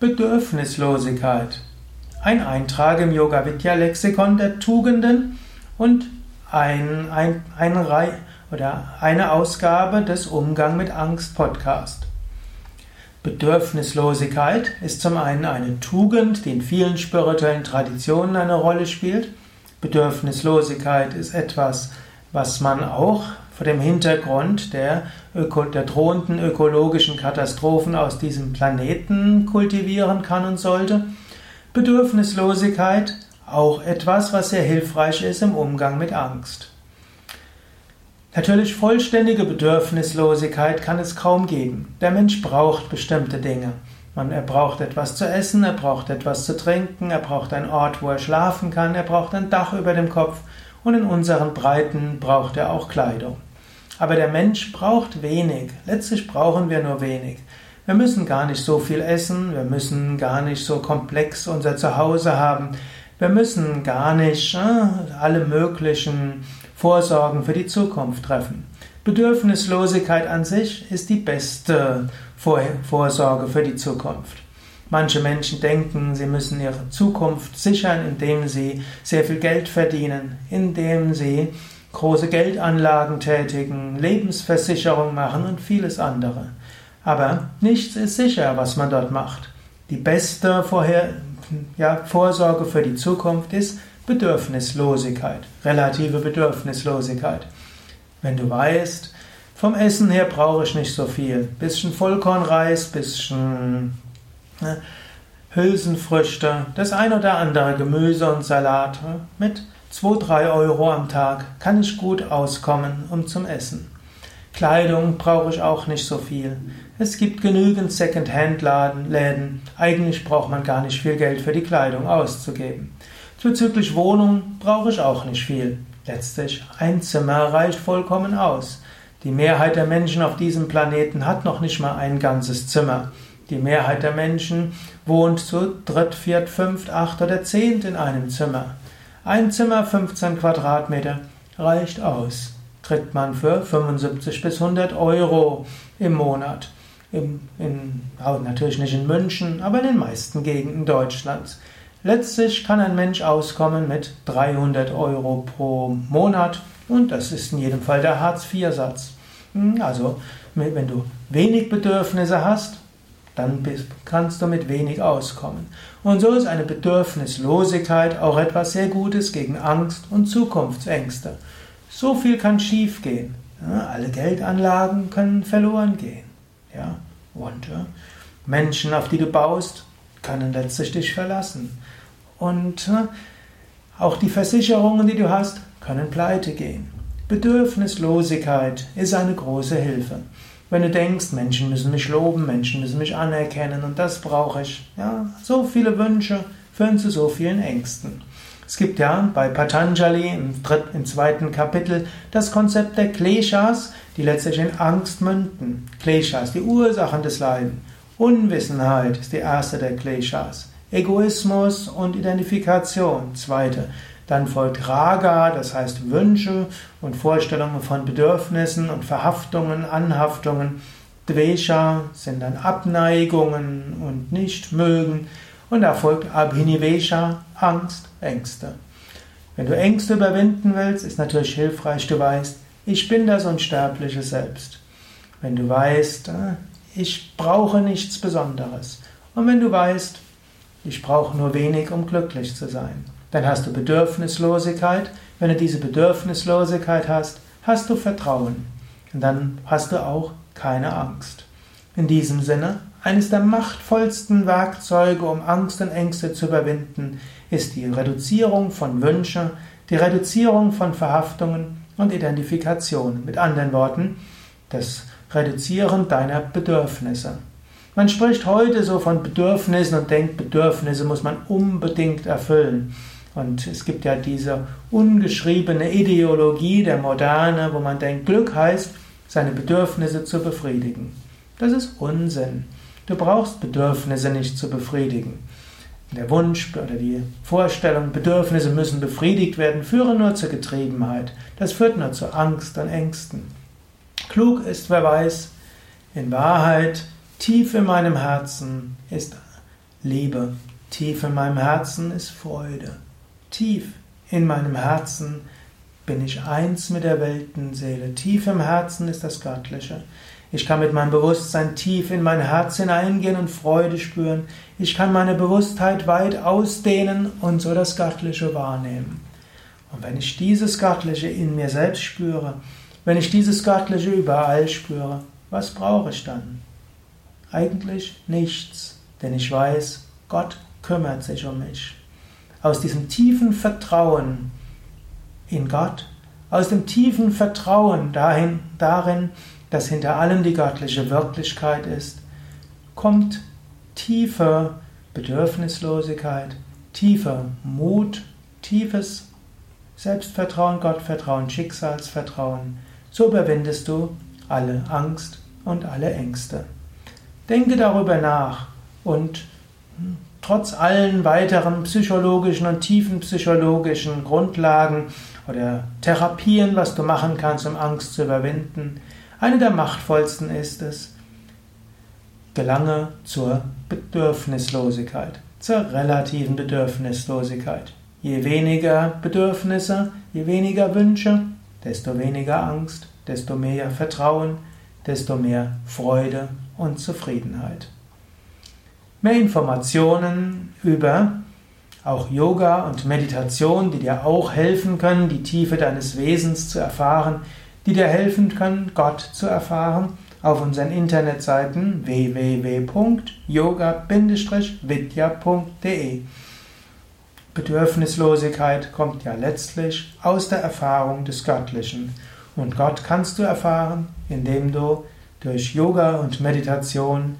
Bedürfnislosigkeit. Ein Eintrag im Yoga Vidya Lexikon der Tugenden und ein, ein, ein oder eine Ausgabe des Umgang mit Angst Podcast. Bedürfnislosigkeit ist zum einen eine Tugend, die in vielen spirituellen Traditionen eine Rolle spielt. Bedürfnislosigkeit ist etwas, was man auch vor dem Hintergrund der, Öko der drohenden ökologischen Katastrophen aus diesem Planeten kultivieren kann und sollte. Bedürfnislosigkeit auch etwas, was sehr hilfreich ist im Umgang mit Angst. Natürlich vollständige Bedürfnislosigkeit kann es kaum geben. Der Mensch braucht bestimmte Dinge. Man, er braucht etwas zu essen, er braucht etwas zu trinken, er braucht einen Ort, wo er schlafen kann, er braucht ein Dach über dem Kopf und in unseren Breiten braucht er auch Kleidung. Aber der Mensch braucht wenig. Letztlich brauchen wir nur wenig. Wir müssen gar nicht so viel essen, wir müssen gar nicht so komplex unser Zuhause haben, wir müssen gar nicht äh, alle möglichen Vorsorgen für die Zukunft treffen. Bedürfnislosigkeit an sich ist die beste Vorsorge für die Zukunft. Manche Menschen denken, sie müssen ihre Zukunft sichern, indem sie sehr viel Geld verdienen, indem sie große Geldanlagen tätigen, Lebensversicherung machen und vieles andere. Aber nichts ist sicher, was man dort macht. Die beste Vorher ja, Vorsorge für die Zukunft ist Bedürfnislosigkeit, relative Bedürfnislosigkeit. Wenn du weißt, vom Essen her brauche ich nicht so viel. Bisschen Vollkornreis, bisschen ne, Hülsenfrüchte, das ein oder andere Gemüse und Salat ne, mit 2, 3 Euro am Tag kann ich gut auskommen um zum Essen. Kleidung brauche ich auch nicht so viel. Es gibt genügend Second-Hand-Läden. Eigentlich braucht man gar nicht viel Geld für die Kleidung auszugeben. Zuzüglich Wohnung brauche ich auch nicht viel. Letztlich ein Zimmer reicht vollkommen aus. Die Mehrheit der Menschen auf diesem Planeten hat noch nicht mal ein ganzes Zimmer. Die Mehrheit der Menschen wohnt zu dritt, viert, fünft, acht oder zehnt in einem Zimmer. Ein Zimmer 15 Quadratmeter reicht aus. Kriegt man für 75 bis 100 Euro im Monat. Im, in, natürlich nicht in München, aber in den meisten Gegenden Deutschlands. Letztlich kann ein Mensch auskommen mit 300 Euro pro Monat und das ist in jedem Fall der Hartz-IV-Satz. Hm, also, wenn du wenig Bedürfnisse hast, dann kannst du mit wenig auskommen. Und so ist eine Bedürfnislosigkeit auch etwas sehr Gutes gegen Angst und Zukunftsängste. So viel kann schiefgehen. Ja, alle Geldanlagen können verloren gehen. Ja, und ja, Menschen, auf die du baust, können letztlich dich verlassen. Und auch die Versicherungen, die du hast, können pleite gehen. Bedürfnislosigkeit ist eine große Hilfe. Wenn du denkst, Menschen müssen mich loben, Menschen müssen mich anerkennen und das brauche ich. Ja, so viele Wünsche führen zu so vielen Ängsten. Es gibt ja bei Patanjali im, dritten, im zweiten Kapitel das Konzept der Kleshas, die letztlich in Angst münden. Kleshas, die Ursachen des Leidens. Unwissenheit ist die erste der Kleshas. Egoismus und Identifikation, zweite. Dann folgt Raga, das heißt Wünsche und Vorstellungen von Bedürfnissen und Verhaftungen, Anhaftungen. Dvesha sind dann Abneigungen und Nichtmögen. Und da folgt Abhinivesha, Angst, Ängste. Wenn du Ängste überwinden willst, ist natürlich hilfreich, du weißt, ich bin das unsterbliche Selbst. Wenn du weißt, äh, ich brauche nichts Besonderes. Und wenn du weißt, ich brauche nur wenig, um glücklich zu sein. Dann hast du Bedürfnislosigkeit. Wenn du diese Bedürfnislosigkeit hast, hast du Vertrauen. Und dann hast du auch keine Angst. In diesem Sinne, eines der machtvollsten Werkzeuge, um Angst und Ängste zu überwinden, ist die Reduzierung von Wünschen, die Reduzierung von Verhaftungen und Identifikationen. Mit anderen Worten, das Reduzieren deiner Bedürfnisse. Man spricht heute so von Bedürfnissen und denkt, Bedürfnisse muss man unbedingt erfüllen. Und es gibt ja diese ungeschriebene Ideologie der Moderne, wo man denkt, Glück heißt, seine Bedürfnisse zu befriedigen. Das ist Unsinn. Du brauchst Bedürfnisse nicht zu befriedigen. Der Wunsch oder die Vorstellung, Bedürfnisse müssen befriedigt werden, führen nur zur Getriebenheit. Das führt nur zu Angst und Ängsten. Klug ist, wer weiß, in Wahrheit, tief in meinem Herzen ist Liebe. Tief in meinem Herzen ist Freude. Tief in meinem Herzen bin ich eins mit der Weltenseele. Tief im Herzen ist das Göttliche. Ich kann mit meinem Bewusstsein tief in mein Herz hineingehen und Freude spüren. Ich kann meine Bewusstheit weit ausdehnen und so das Göttliche wahrnehmen. Und wenn ich dieses Göttliche in mir selbst spüre, wenn ich dieses Göttliche überall spüre, was brauche ich dann? Eigentlich nichts, denn ich weiß, Gott kümmert sich um mich. Aus diesem tiefen Vertrauen in Gott, aus dem tiefen Vertrauen dahin, darin, dass hinter allem die göttliche Wirklichkeit ist, kommt tiefe Bedürfnislosigkeit, tiefer Mut, tiefes Selbstvertrauen, Gottvertrauen, Schicksalsvertrauen. So überwindest du alle Angst und alle Ängste. Denke darüber nach und trotz allen weiteren psychologischen und tiefen psychologischen Grundlagen oder Therapien, was du machen kannst, um Angst zu überwinden, eine der machtvollsten ist es, gelange zur Bedürfnislosigkeit, zur relativen Bedürfnislosigkeit. Je weniger Bedürfnisse, je weniger Wünsche, desto weniger Angst, desto mehr Vertrauen, desto mehr Freude und Zufriedenheit. Mehr Informationen über auch Yoga und Meditation, die dir auch helfen können, die Tiefe deines Wesens zu erfahren, die dir helfen können, Gott zu erfahren, auf unseren Internetseiten www.yoga-vidya.de. Bedürfnislosigkeit kommt ja letztlich aus der Erfahrung des Göttlichen. Und Gott kannst du erfahren, indem du durch Yoga und Meditation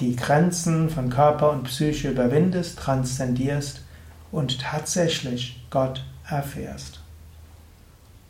die Grenzen von Körper und Psyche überwindest, transzendierst und tatsächlich Gott erfährst.